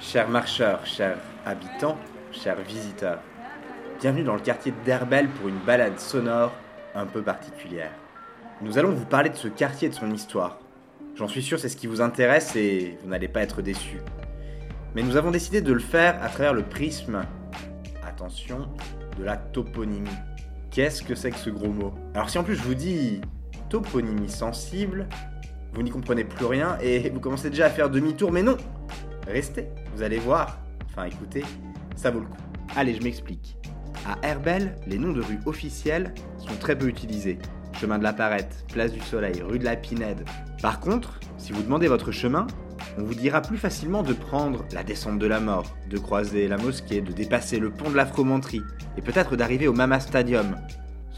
Chers marcheurs, chers habitants, chers visiteurs, bienvenue dans le quartier d'Herbel pour une balade sonore un peu particulière. Nous allons vous parler de ce quartier et de son histoire. J'en suis sûr, c'est ce qui vous intéresse et vous n'allez pas être déçus. Mais nous avons décidé de le faire à travers le prisme, attention, de la toponymie. Qu'est-ce que c'est que ce gros mot? Alors si en plus je vous dis toponymie sensible, vous n'y comprenez plus rien et vous commencez déjà à faire demi-tour, mais non Restez, vous allez voir, enfin écoutez, ça vaut le coup. Allez, je m'explique. À Herbel, les noms de rues officiels sont très peu utilisés. Chemin de la Parette, Place du Soleil, rue de la Pinède. Par contre, si vous demandez votre chemin, on vous dira plus facilement de prendre la descente de la mort, de croiser la mosquée, de dépasser le pont de la fromenterie, et peut-être d'arriver au Mama Stadium.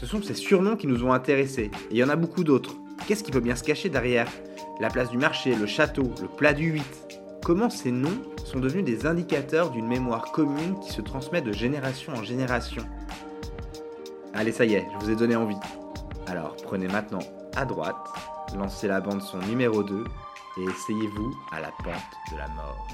Ce sont ces surnoms qui nous ont intéressés, et il y en a beaucoup d'autres. Qu'est-ce qui peut bien se cacher derrière? La place du marché, le château, le plat du 8 Comment ces noms sont devenus des indicateurs d'une mémoire commune qui se transmet de génération en génération? Allez, ça y est, je vous ai donné envie. Alors prenez maintenant à droite, lancez la bande son numéro 2 et essayez-vous à la pente de la mort.